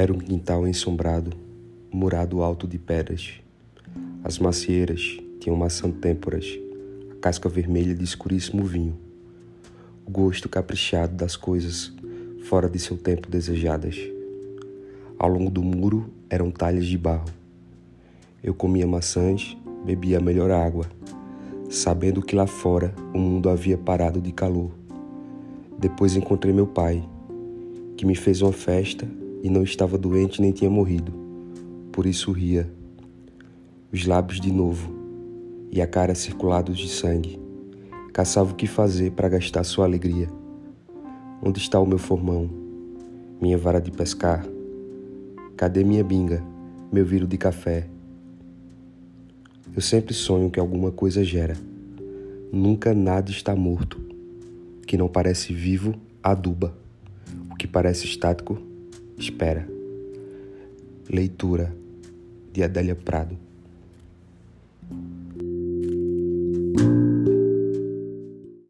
Era um quintal ensombrado, murado alto de pedras. As macieiras tinham maçã têmporas, a casca vermelha de escuríssimo vinho. O gosto caprichado das coisas fora de seu tempo desejadas. Ao longo do muro eram talhas de barro. Eu comia maçãs, bebia a melhor água, sabendo que lá fora o mundo havia parado de calor. Depois encontrei meu pai, que me fez uma festa e não estava doente nem tinha morrido. Por isso ria. Os lábios de novo e a cara circulados de sangue. Caçava o que fazer para gastar sua alegria. Onde está o meu formão? Minha vara de pescar? Cadê minha binga? Meu viro de café? Eu sempre sonho que alguma coisa gera. Nunca nada está morto. O que não parece vivo, aduba. O que parece estático, espera. Leitura de Adélia Prado.